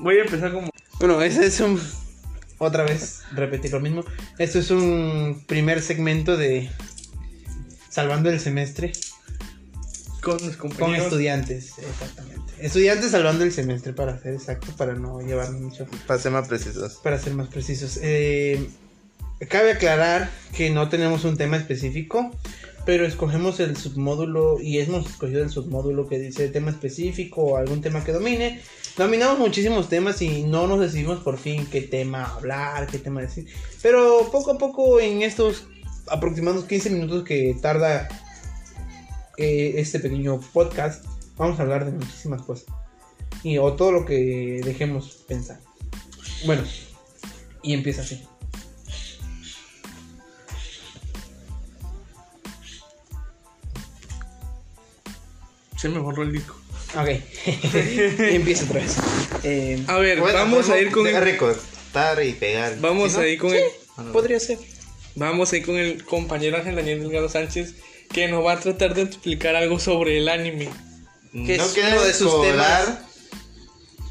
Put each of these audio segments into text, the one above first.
voy a empezar como. Bueno, ese es un. Otra vez, repetir lo mismo. Esto es un primer segmento de. Salvando el semestre Con mis con estudiantes. Exactamente. Estudiantes salvando el semestre, para ser exacto, para no llevar mucho. Para ser más precisos. Para ser más precisos. Eh, cabe aclarar que no tenemos un tema específico, pero escogemos el submódulo y hemos escogido el submódulo que dice tema específico o algún tema que domine. Dominamos muchísimos temas y no nos decidimos por fin qué tema hablar, qué tema decir. Pero poco a poco en estos aproximados 15 minutos que tarda eh, este pequeño podcast, vamos a hablar de muchísimas cosas. Y, o todo lo que dejemos pensar. Bueno, y empieza así. Se me borró el disco. Ok, empieza otra vez. Eh, A ver, Bueno, vamos a ir con el. recortar y pegar. Vamos ¿Sí, no? a ir con el. Ah, podría ser. Vamos a ir con el compañero Ángel Daniel Delgado Sánchez. Que nos va a tratar de explicar algo sobre el anime. que no es uno de sus temas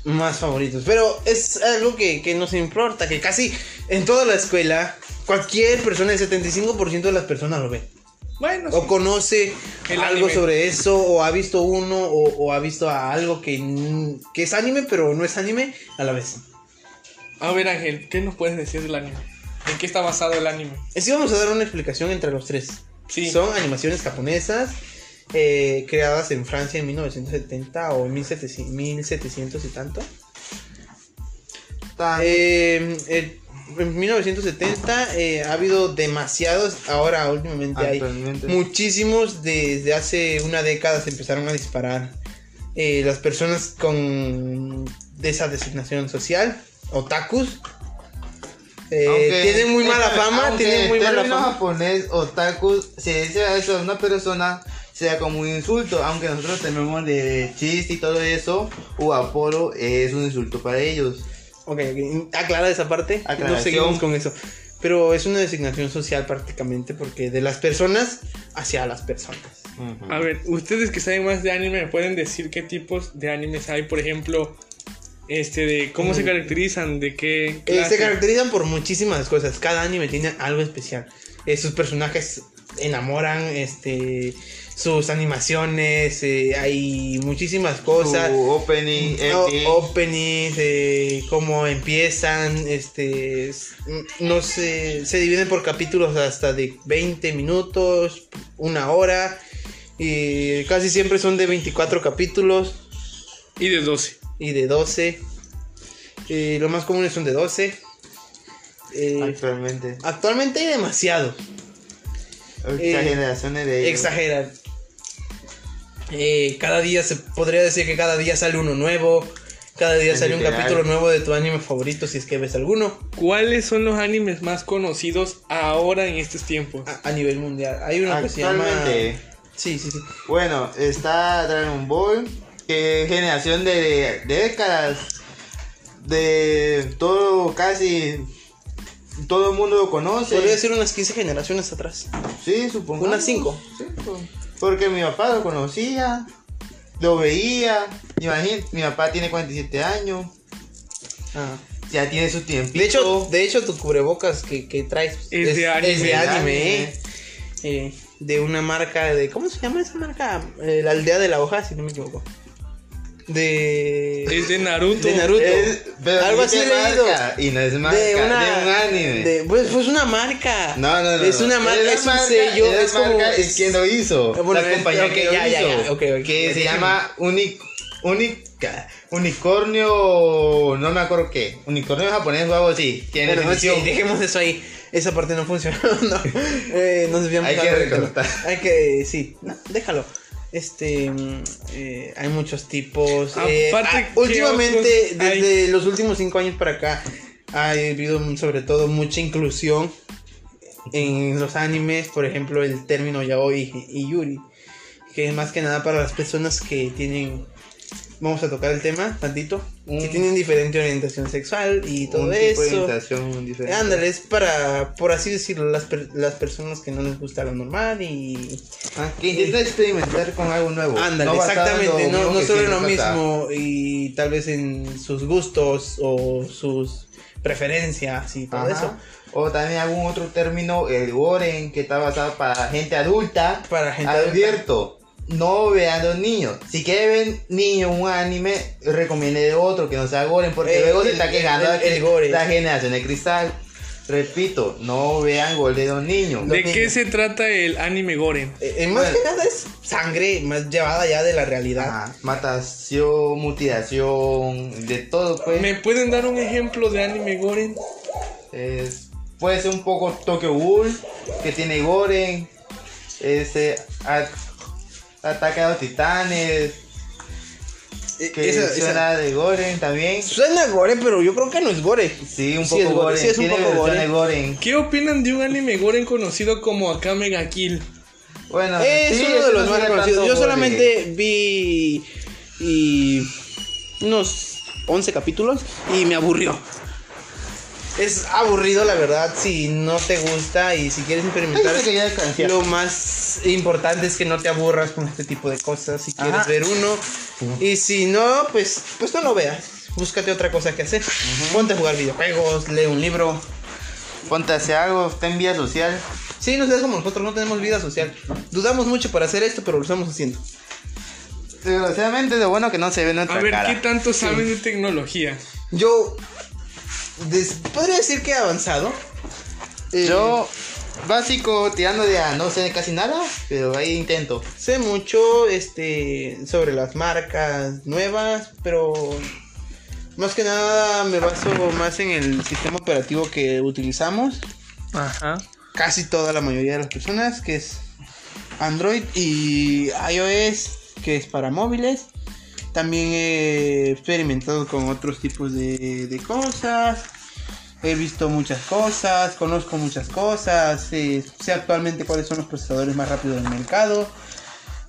más favoritos. Pero es algo que, que nos importa, que casi en toda la escuela, cualquier persona, el 75% de las personas lo ve. Bueno, O sí. conoce El algo anime. sobre eso, o ha visto uno, o, o ha visto a algo que, que es anime, pero no es anime a la vez. A ver, Ángel, ¿qué nos puedes decir del anime? ¿En qué está basado el anime? Así vamos a dar una explicación entre los tres. Sí. Son animaciones japonesas eh, creadas en Francia en 1970 o en 1700, 1700 y tanto. Tan- Eh, eh, en 1970 eh, ha habido demasiados, ahora últimamente hay muchísimos, desde hace una década se empezaron a disparar eh, las personas con de esa designación social, otakus. eh, Aunque- tienen muy mala fama, tienen muy mala fama. japonés otaku se dice a eso a una persona sea como un insulto, aunque nosotros tenemos de chiste y todo eso, o aporo es un insulto para ellos. Ok, aclara esa parte. No seguimos con eso. Pero es una designación social prácticamente porque de las personas hacia las personas. A ver, ustedes que saben más de anime, ¿me pueden decir qué tipos de animes hay? Por ejemplo, este, de cómo se caracterizan, de qué Eh, clase? se caracterizan por muchísimas cosas. Cada anime tiene algo especial. Eh, sus personajes enamoran, este, sus animaciones, eh, hay muchísimas cosas. Su opening, O- ending. openings, eh, cómo empiezan, este, s- no sé, se dividen por capítulos hasta de 20 minutos, una hora, y casi siempre son de 24 capítulos Y de 12. y de 12. Eh, lo más comunes son de 12. Eh, actualmente. actualmente hay demasiado. Muchas eh, generaciones de ellos. Exageran. Eh, cada día se podría decir que cada día sale uno nuevo. Cada día sale un capítulo nuevo de tu anime favorito si es que ves alguno. ¿Cuáles son los animes más conocidos ahora en estos tiempos? A, a nivel mundial. Hay uno que se llama. Actualmente. Sí, sí, sí. Bueno, está Dragon Ball, que es generación de, de décadas, de todo, casi todo el mundo lo conoce. Podría decir unas 15 generaciones atrás. Sí, supongo. unas cinco. Sí, pues, porque mi papá lo conocía, lo veía. Imagínate, mi papá tiene 47 años, Ah. ya tiene su tiempito. De hecho, de hecho, tu cubrebocas que, que traes Es de anime. es de anime. eh. Eh, de una marca de. ¿Cómo se llama esa marca? Eh, la aldea de la hoja, si no me equivoco. De. Es de Naruto. de Naruto. Es- pero Algo así leído. Y no es marca, de de, una. un anime. de- pues, pues una marca. No, no, no. Es no. una marca, la es un sello. Es como. marca es quien lo hizo. Bueno, la es- compañía ok, que lo ya, ya, hizo. ya, ok. Que Ya se llama Uni, Unica, Unicornio. No me acuerdo qué. Unicornio japonés o algo así. Tiene Bueno, sí, dejemos eso ahí. Esa parte no funcionó. no. Eh, nos Hay que recortar. Hay que. Sí, no, déjalo. Este. mm, eh, hay muchos tipos. eh, Aparte, ah, ¿qué últimamente, desde los últimos cinco años para acá, ha habido sobre todo mucha inclusión en los animes. Por ejemplo, el término yaoi y yuri. Que es más que nada para las personas que tienen vamos a tocar el tema tantito. Que Mm. tienen diferente orientación sexual y todo Un tipo de eso. orientación diferente. Ándale, es para, por así decirlo, las, per- las personas que no les gusta lo normal y... Ah, que intenta experimentar con algo nuevo. Ándale, No exactamente, no, no sobre lo mismo y tal vez en sus gustos o sus preferencias y todo Ajá. eso. O también algún otro término, el Goren, que está basado para gente adulta. Para gente Advierto, no vean los niños. Si quieren ver niños un anime, recomiende otro que no sea Goren, porque Eh, luego se está quejando el- de que el gore. la generación de cristal. Repito, no vean gol de los niños. ¿De Los qué niños. se trata el anime Goren? Eh, eh, más Bueno. que nada es sangre más llevada ya de la realidad. Ajá, matación, mutilación, de todo, pues. ¿Me pueden dar un ejemplo de anime Goren? Es- puede ser un poco Tokyo Ghoul, que tiene Goren, ese ataque a los titanes, Eh, que esa- esa- suena de Goren también. Suena gore, pero yo creo que no es gore. Sí, un Sí poco es gore, Goren, sí es un poco Goren. ¿Qué opinan de un anime Goren conocido como Akame ga Kill? Bueno, es sí, uno de los no más reconocidos. Yo gore. solamente vi y unos 11 capítulos y me aburrió. Es aburrido, la verdad, si no te gusta y si quieres experimentar. Lo más importante es que no te aburras con este tipo de cosas. Si quieres Ajá. ver uno. Y si no, pues, pues no lo veas. Búscate otra cosa que hacer. Ponte a jugar videojuegos, lee un libro. Ponte a hacer algo, está en vía social. Sí, no seas como nosotros, no tenemos vida social. Dudamos mucho para hacer esto, pero lo estamos haciendo. Desgraciadamente, lo bueno que no se ve nuestra A ver, cara. ¿qué tanto saben de tecnología? Yo podría decir que he avanzado. Eh, Yo, básico, tirando de a no sé casi nada, pero ahí intento. sé mucho este sobre las marcas nuevas, pero más que nada me baso más en el sistema operativo que utilizamos. Ajá. Casi toda la mayoría de las personas, que es Android y iOS, que es para móviles. También he experimentado con otros tipos de, de cosas. He visto muchas cosas, conozco muchas cosas, eh, sé actualmente cuáles son los procesadores más rápidos del mercado.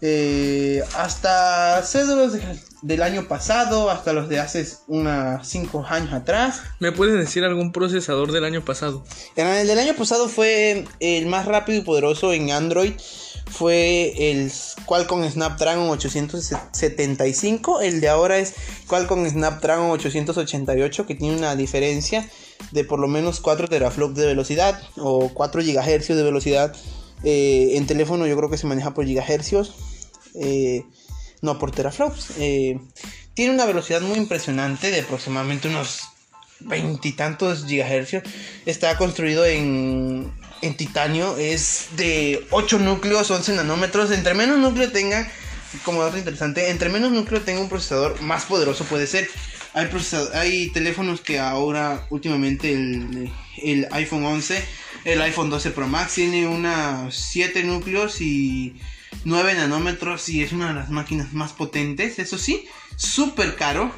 Eh, hasta sé de los de- del año pasado, hasta los de hace unos 5 años atrás. ¿Me pueden decir algún procesador del año pasado? El del año pasado fue el más rápido y poderoso en Android. Fue el Qualcomm Snapdragon 875. El de ahora es Qualcomm Snapdragon 888, que tiene una diferencia de por lo menos 4 teraflops de velocidad o 4 GHz de velocidad. Eh, en teléfono yo creo que se maneja por gigahercios, eh, no por teraflops. Eh, tiene una velocidad muy impresionante de aproximadamente unos veintitantos gigahercios. Está construido en, en titanio. Es de 8 núcleos, 11 nanómetros. Entre menos núcleo tenga, como dato interesante, entre menos núcleo tenga un procesador, más poderoso puede ser. Hay, hay teléfonos que ahora, últimamente, el, el iPhone 11, el iPhone 12 Pro Max tiene unas 7 núcleos y 9 nanómetros y es una de las máquinas más potentes. Eso sí, súper caro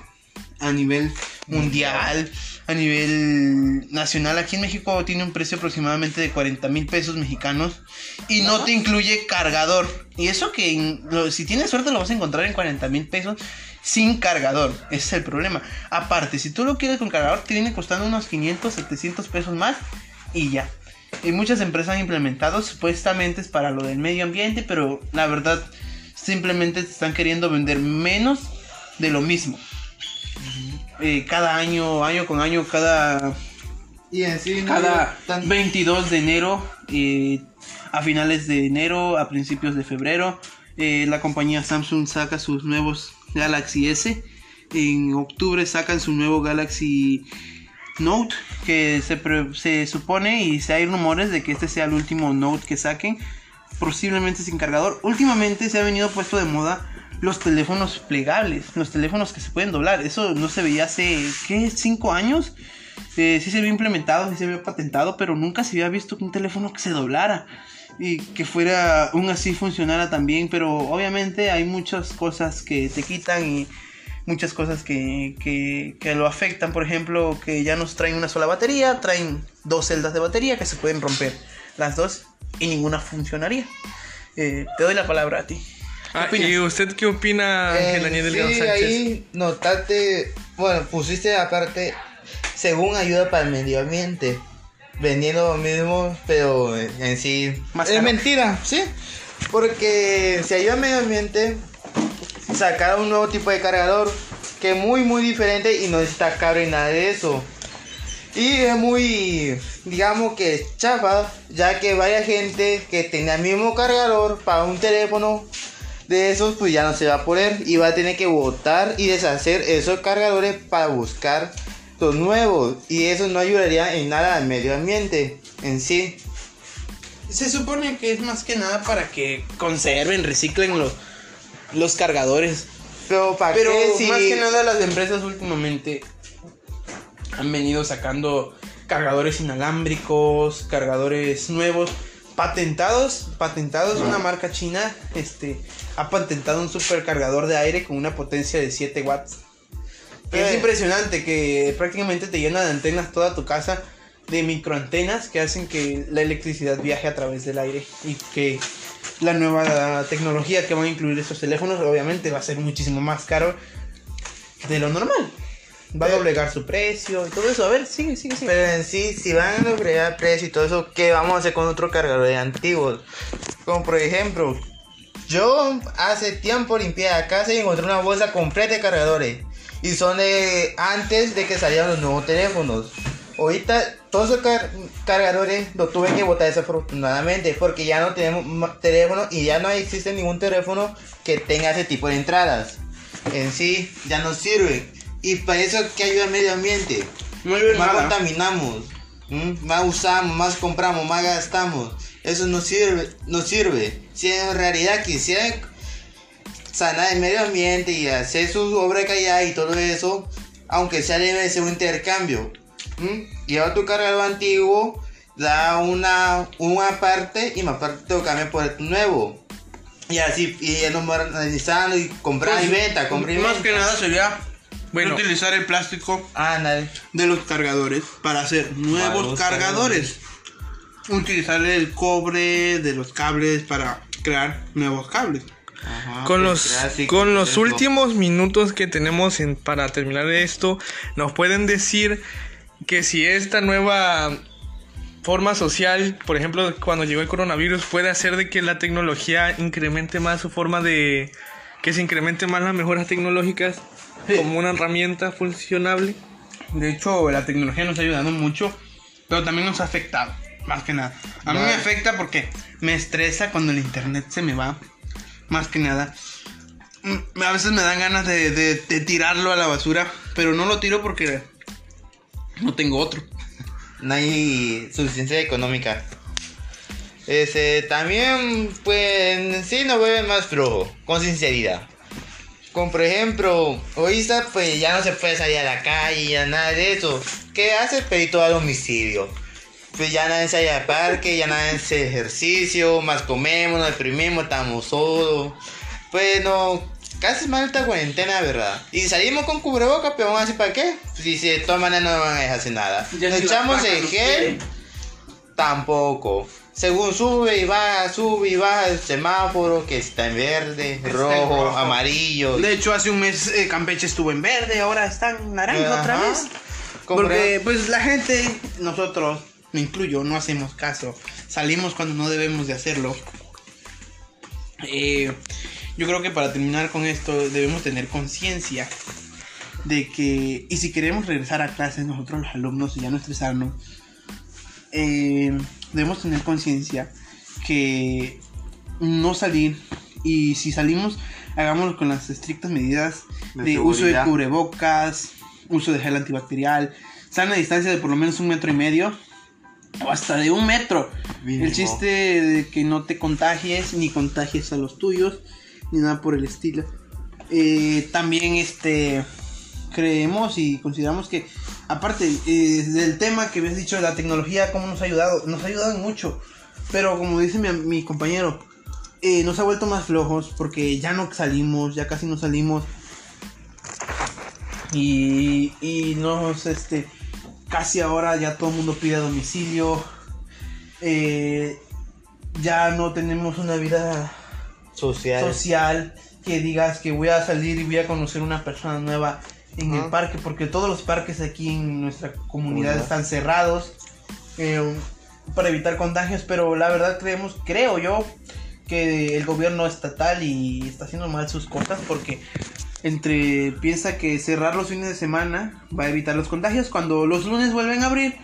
a nivel mundial, a nivel nacional. Aquí en México tiene un precio aproximadamente de 40 mil pesos mexicanos y no te incluye cargador. Y eso que lo- si tienes suerte lo vas a encontrar en 40 mil pesos sin cargador. Ese es el problema. Aparte, si tú lo quieres con cargador, te viene costando unos 500, 700 pesos más y ya. Y muchas empresas han implementado, supuestamente es para lo del medio ambiente, pero la verdad simplemente te están queriendo vender menos de lo mismo. Eh, cada año, año con año, cada, Y en sí, no cada hay tan- 22 de enero, eh, a finales de enero, a principios de febrero, eh, la compañía Samsung saca sus nuevos Galaxy S. En octubre sacan su nuevo Galaxy Note, que se, pre- se supone y se hay rumores de que este sea el último Note que saquen, posiblemente sin cargador. Últimamente se ha venido puesto de moda los teléfonos plegables, los teléfonos que se pueden doblar. Eso no se veía hace, ¿qué? ¿Cinco años? Eh, sí se había implementado, sí se había patentado, pero nunca se había visto un teléfono que se doblara y que fuera aún así funcionara también. Pero obviamente hay muchas cosas que te quitan y muchas cosas que, que, que lo afectan. Por ejemplo, que ya nos traen una sola batería, traen dos celdas de batería que se pueden romper las dos y ninguna funcionaría. Eh, te doy la palabra a ti. Ah? ¿Y usted qué opina, Ángel Eh, Daniel sí, Delgado Sánchez? ahí notaste, bueno, pusiste aparte, según ayuda para el medio ambiente, vendiendo lo mismo, pero en sí Más es caro. mentira, ¿sí? Porque si ayuda al medio ambiente, sacaron un nuevo tipo de cargador que es muy, muy diferente y no está caro y nada de eso. Y es muy, digamos que chafa, ya que varias gente que tenía el mismo cargador para un teléfono de esos, pues ya no se va a poner y va a tener que botar y deshacer esos cargadores para buscar los nuevos. Y eso no ayudaría en nada al medio ambiente en sí. Se supone que es más que nada para que conserven, reciclen los, los cargadores. Pero para Pero qué si más que nada las empresas últimamente han venido sacando cargadores inalámbricos, cargadores nuevos, patentados, patentados, una marca china, este, ha patentado un supercargador de aire con una potencia de 7 watts. Que es Eh. impresionante que prácticamente te llena de antenas toda tu casa, de microantenas que hacen que la electricidad viaje a través del aire y que la nueva tecnología que van a incluir estos teléfonos obviamente va a ser muchísimo más caro de lo normal. Va a doblegar su precio y todo eso. A ver, sigue, sigue, sigue. Pero en sí, si van a lograr precio y todo eso, ¿qué vamos a hacer con otros cargadores antiguos? Como por ejemplo, yo hace tiempo limpié la casa y encontré una bolsa completa de cargadores. Y son de antes de que salieran los nuevos teléfonos. Ahorita todos esos car- cargadores los tuve que botar desafortunadamente porque ya no tenemos teléfono y ya no existe ningún teléfono que tenga ese tipo de entradas. En sí, ya no sirve. Y para eso que ayuda al medio ambiente No hay más nada. contaminamos, ¿m? más usamos, más compramos, más gastamos. Eso no sirve, no sirve. Si en realidad quisieran sanar el medio ambiente y hacer su obra de calidad y todo eso, aunque sea debe ser un intercambio. ¿m? Lleva tu cargador antiguo, da una, una parte y más parte te lo cambia por el nuevo. Y así, y ya nos analizando y comprar y venta, comprar y Más venta. que nada sería Bueno. utilizar el plástico Ándale. de los cargadores para hacer nuevos cargadores. Utilizar el cobre de los cables para crear nuevos cables. Ajá, Con pues, los, con los últimos minutos que tenemos en- para terminar esto, nos pueden decir que si esta nueva forma social, por ejemplo, cuando llegó el coronavirus, puede hacer de que la tecnología incremente más su forma de... que se incrementen más las mejoras tecnológicas. Como una herramienta funcionable. De hecho, la tecnología nos ha ayudado mucho, pero también nos ha afectado, más que nada. A mí me afecta porque me estresa cuando el internet se me va, más que nada. Mm, A veces me dan ganas de, de- de tirarlo a la basura, pero no lo tiro porque no tengo otro. no hay suficiencia económica. Este, también, pues, sí nos vuelve más flojo, con sinceridad. Como por ejemplo, ahorita pues ya no se puede salir a la calle, ya nada de eso. ¿Qué hace? Pedir todo a domicilio. Pues ya nadie sale al parque, ya nadie hace ejercicio, más comemos, nos deprimimos, estamos solos. Pues no, casi mal esta cuarentena, ¿verdad? Y salimos con cubrebocas, pero vamos a decir para qué. Si, si de todas maneras no van a dejar hacer nada. Ya Nos si echamos el gel, tampoco. Según sube y baja, sube y baja el semáforo que está en verde, Está en rojo, amarillo. De hecho, hace un mes eh, Campeche estuvo en verde, ahora está en naranja otra vez. Porque pues la gente, nosotros, me incluyo, no hacemos caso. Salimos cuando no debemos de hacerlo. Eh, yo creo que para terminar con esto debemos tener conciencia de que, y si queremos regresar a clases nosotros los alumnos y ya no estresarnos, eh, debemos tener conciencia que no salir y si salimos hagámoslo con las estrictas medidas De de, uso de cubrebocas, uso de gel antibacterial, sana distancia de por lo menos un metro y medio o hasta de un metro. Mínimo. El chiste de que no te contagies ni contagies a los tuyos ni nada por el estilo. Eh, también este creemos y consideramos que aparte eh, del tema que habías dicho de la tecnología cómo nos ha ayudado nos ha ayudado mucho. Pero como dice mi, mi compañero eh, nos ha vuelto más flojos porque ya no salimos ya casi no salimos. Y, y nos este casi ahora ya todo el mundo pide a domicilio. Eh, ya no tenemos una vida social. social, que digas que voy a salir y voy a conocer una persona nueva en el parque, porque todos los parques aquí en nuestra comunidad Comunidad. están cerrados eh, para evitar contagios, pero la verdad creemos, creo yo, que el gobierno estatal y está haciendo mal sus cosas porque entre piensa que cerrar los fines de semana va a evitar los contagios cuando los lunes vuelven a abrir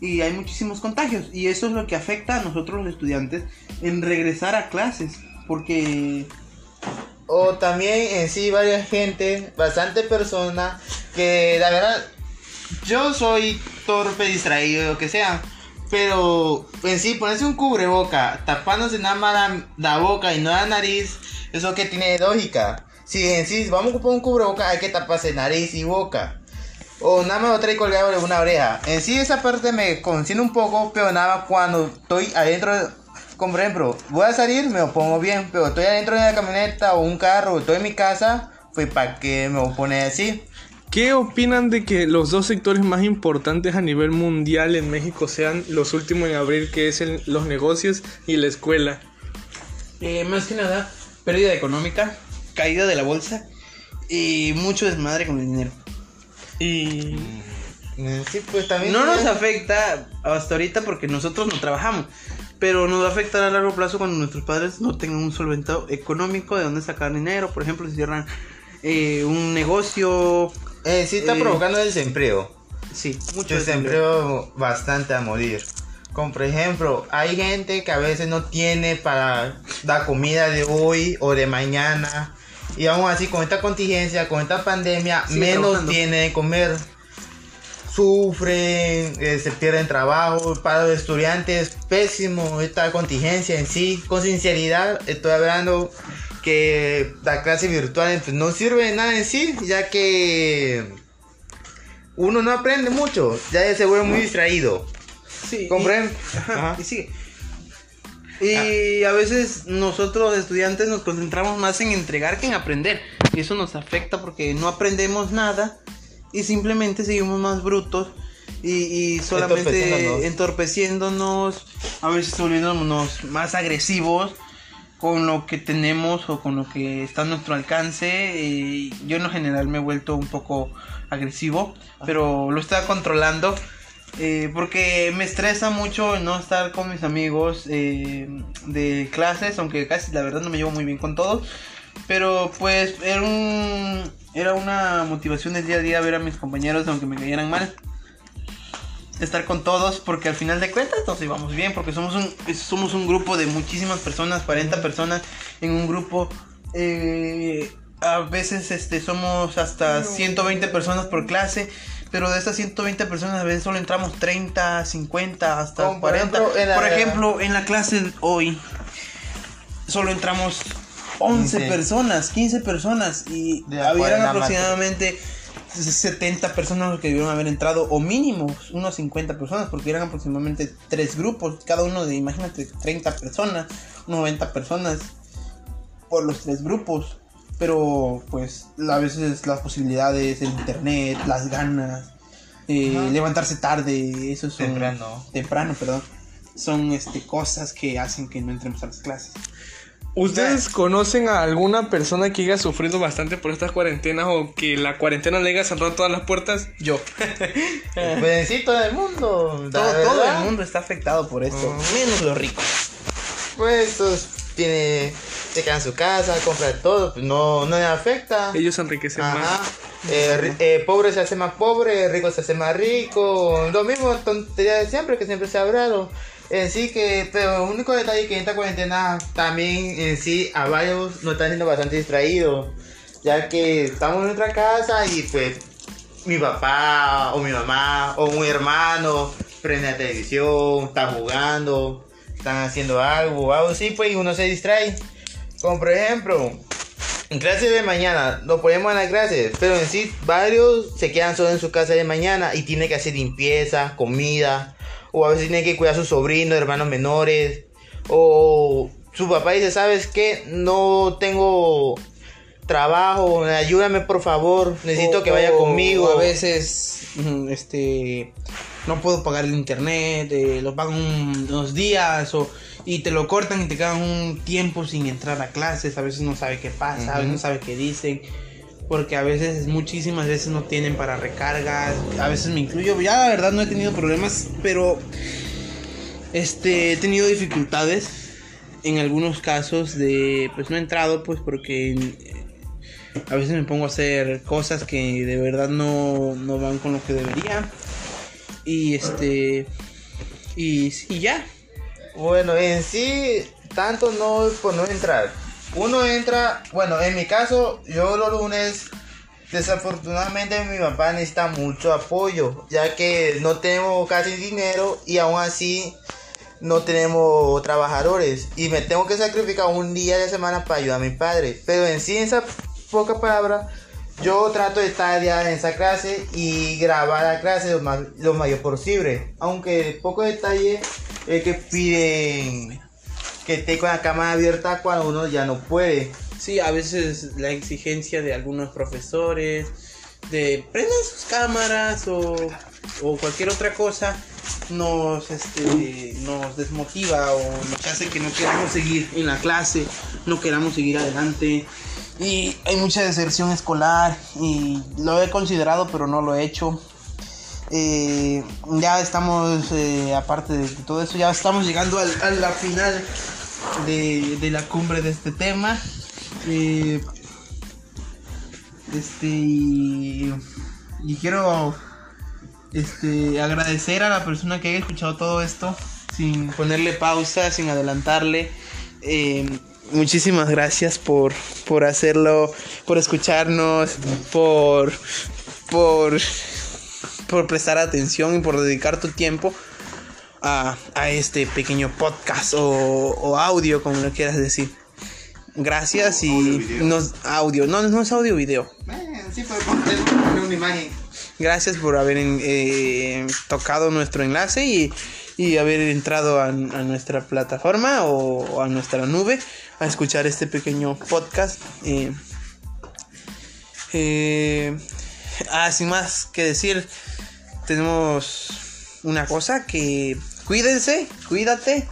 y hay muchísimos contagios y eso es lo que afecta a nosotros los estudiantes en regresar a clases porque O también en sí varias gente, bastante personas que la verdad yo soy torpe, distraído, lo que sea. Pero en sí ponerse un cubreboca, tapándose nada más la, boca y no la nariz, eso que tiene lógica. Si en sí vamos a ocupar un cubreboca hay que taparse nariz y boca. O nada más lo trae colgado de una oreja. En sí esa parte me concierne un poco, pero nada cuando estoy adentro, de- como por ejemplo, voy a salir, me lo pongo bien, pero estoy adentro de la camioneta o un carro, o estoy en mi casa, pues para que me lo pone así. ¿Qué opinan de que los dos sectores más importantes a nivel mundial en México sean los últimos en abrir, que es el- los negocios y la escuela? eh, más que nada pérdida económica, caída de la bolsa y mucho desmadre con el dinero. Y En sí, pues también... No nos afecta hasta ahorita porque nosotros no trabajamos, pero nos va a afectar a largo plazo cuando nuestros padres no tengan un solventado económico de dónde sacar dinero. Por ejemplo, si cierran eh, un negocio, En sí está Eh, provocando desempleo. sí, mucho desempleo bastante a morir. Como por ejemplo, hay gente que a veces no tiene para la comida de hoy o de mañana. Y aún así, con esta contingencia, con esta pandemia, Sigue menos trabajando. tiene de comer. Sufren, eh, se pierden trabajo. Para los estudiantes, pésimo esta contingencia en sí. Con sinceridad, estoy hablando que la clase virtual pues, no sirve de nada en sí, ya que uno no aprende mucho, ya se vuelve muy distraído. Sí, ¿Comprenden? y- ajá, Ajá. y sigue. Y a veces nosotros estudiantes nos concentramos más en entregar que en aprender. Y eso nos afecta porque no aprendemos nada y simplemente seguimos más brutos y, y solamente Entorpeciéndonos. a veces volviéndonos más agresivos con lo que tenemos o con lo que está a nuestro alcance. Y yo en lo general me he vuelto un poco agresivo, pero lo estaba controlando. eh, porque me estresa mucho no estar con mis amigos eh, de clases, aunque casi la verdad no me llevo muy bien con todos. Pero pues era un era una motivación del día a día ver a mis compañeros aunque me cayeran mal. Estar con todos porque al final de cuentas nos llevamos bien porque somos un somos un grupo de muchísimas personas, 40 personas en un grupo eh, a veces este somos hasta 120 personas por clase, pero de esas 120 personas a veces solo entramos 30, 50, hasta Como por 40. ejemplo, en la- Por ejemplo, en la clase hoy solo entramos 11 15. personas, 15 personas y habían aproximadamente 70 personas los que debieron haber entrado o mínimo unos 50 personas porque eran aproximadamente tres grupos, cada uno de imagínate 30 personas, 90 personas por los tres grupos. Pero pues a veces las posibilidades, el internet, las ganas, eh, levantarse tarde, eso son Temprano. temprano, perdón, son este cosas que hacen que no entremos a las clases. ¿Ustedes conocen a alguna persona que haya sufrido bastante por estas cuarentenas o que la cuarentena le haya cerrado todas las puertas? Yo. Pues sí todo el mundo. Todo, el mundo está afectado por esto, Ah. menos los ricos. Pues estos tiene, se queda en su casa, compra todo, pues no, no le afecta. Ellos se enriquecen Ajá. más. Eh, eh, pobre se hace más pobre, rico se hace más rico. Lo mismo tontería de siempre que siempre se ha hablado. En sí que, pero el único detalle que en esta cuarentena también en sí a varios nos están siendo bastante distraídos. Ya que estamos en nuestra casa y pues mi papá o mi mamá o un hermano prende la televisión, está jugando, están haciendo algo algo así, pues uno se distrae. Como por ejemplo, en clases de mañana, lo ponemos en la clase, pero en sí varios se quedan solo en su casa de mañana y tiene que hacer limpieza, comida, o a veces tiene que cuidar a sus sobrinos, hermanos menores, o su papá dice, ¿sabes qué? No tengo trabajo, ayúdame por favor, necesito O- que vaya conmigo. a veces, mm, este, no puedo pagar el internet, eh, lo pago un- unos días o y te lo cortan y te quedan un tiempo sin entrar a clases, a veces no sabe qué pasa, a veces no sabe qué dicen, porque a veces, muchísimas veces no tienen para recargas, a veces me incluyo, ya la verdad no he tenido problemas, pero este he tenido dificultades en algunos casos de pues no he entrado pues porque eh, a veces me pongo a hacer cosas que de verdad no, no van con lo que debería. Y este y, y ya. Bueno, en sí, tanto no por no entrar. Uno entra, bueno, en mi caso, yo los lunes, desafortunadamente mi papá necesita mucho apoyo, ya que no tenemos casi dinero y aún así no tenemos trabajadores. Y me tengo que sacrificar un día de semana para ayudar a mi padre. Pero en sí, en esa poca palabra, yo trato de estar ya en esa clase y grabar la clase lo, más, lo mayor posible. Aunque poco detalle es que piden que esté con la cámara abierta cuando uno ya no puede. Sí, a veces la exigencia de algunos profesores de prendan sus cámaras o, o cualquier otra cosa nos, este, nos desmotiva o nos hace que no queramos seguir en la clase, no queramos seguir adelante. Y hay mucha deserción escolar y lo he considerado pero no lo he hecho. Eh, ya estamos, eh, aparte de todo eso, ya estamos llegando al- a la final de, de la cumbre de este tema. Eh, este y, quiero este agradecer a la persona que haya escuchado todo esto sin ponerle pausa, sin adelantarle. Eh, muchísimas gracias por, por hacerlo, por escucharnos, por, por, por prestar atención y por dedicar tu tiempo a, a este pequeño podcast o, o audio, como lo quieras decir. Gracias y Audio, nos audio, no, no es audio video. sí, puede poner una imagen. Gracias por haber eh, tocado nuestro enlace y, y haber entrado a, a nuestra plataforma o, o a nuestra nube a escuchar este pequeño podcast. Eh, eh, ah, sin más que decir, tenemos una cosa que cuídense, cuídate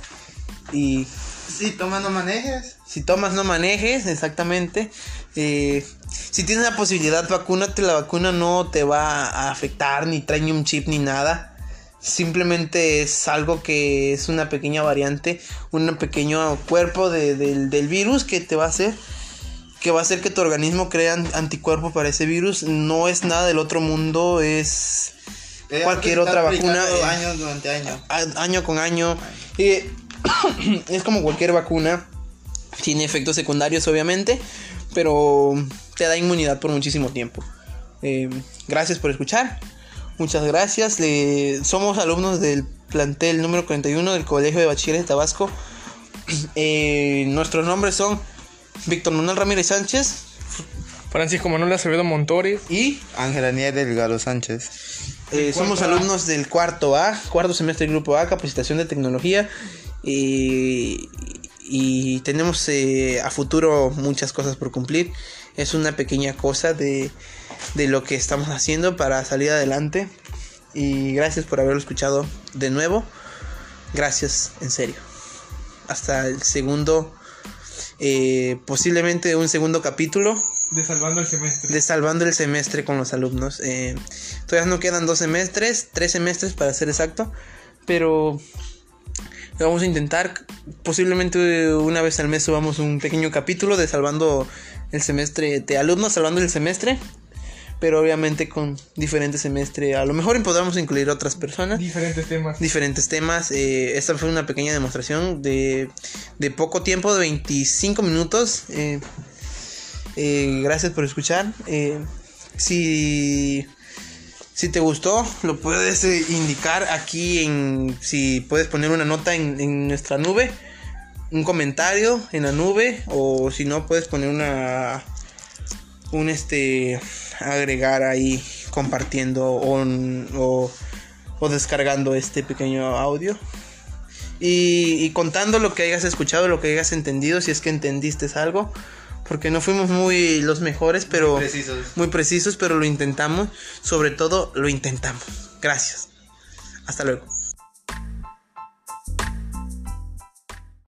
y Sí, toma, no manejes. si tomas, no manejes, exactamente. Eh, si tienes la posibilidad, vacúnate. La vacuna no te va a afectar, ni trae ni un chip, ni nada. Simplemente es algo que es una pequeña variante, un pequeño cuerpo de- del, del virus que te va a hacer. Que va a hacer que tu organismo crea an- anticuerpos para ese virus. No es nada del otro mundo, es cualquier otra vacuna. eh, Años durante años. a- año con año. Eh, es como cualquier vacuna. Tiene efectos secundarios, obviamente. Pero te da inmunidad por muchísimo tiempo. Eh, gracias por escuchar. Muchas gracias. Le- somos alumnos del plantel número 41 del Colegio de Bachilleres de Tabasco. Eh, nuestros nombres son Víctor Manuel Ramírez Sánchez Francisco Manuel Acevedo Montores. y Ángela Nieves Delgado Sánchez. Eh, somos A. alumnos del cuarto A, cuarto semestre del grupo A, capacitación de tecnología. Y, y tenemos eh, a futuro muchas cosas por cumplir. Es una pequeña cosa de, de lo que estamos haciendo para salir adelante. Y gracias por haberlo escuchado de nuevo. Gracias, en serio. Hasta el segundo, eh, posiblemente un segundo capítulo De Salvando el Semestre. de salvando el semestre con los alumnos. Eh, todavía no quedan dos semestres, tres semestres para ser exacto, pero vamos a intentar. Posiblemente una vez al mes subamos un pequeño capítulo de salvando el semestre, de alumnos salvando el semestre, pero obviamente con diferente semestre. A lo mejor podamos incluir otras personas Diferentes temas. diferentes temas. Eh, esta fue una pequeña demostración de, de poco tiempo, de 25 minutos. Eh, eh, gracias por escuchar. Eh, si, si te gustó, lo puedes eh, indicar aquí en... Si puedes poner una nota en, nuestra nube. Un comentario en la nube. O si no, puedes poner una... Un este... Agregar ahí compartiendo o, o, descargando este pequeño audio. Y contando lo que hayas escuchado, lo que hayas entendido, si es que entendiste algo. Porque no fuimos muy los mejores, pero precisos. muy precisos, pero lo intentamos. Sobre todo, lo intentamos. Gracias. Hasta luego.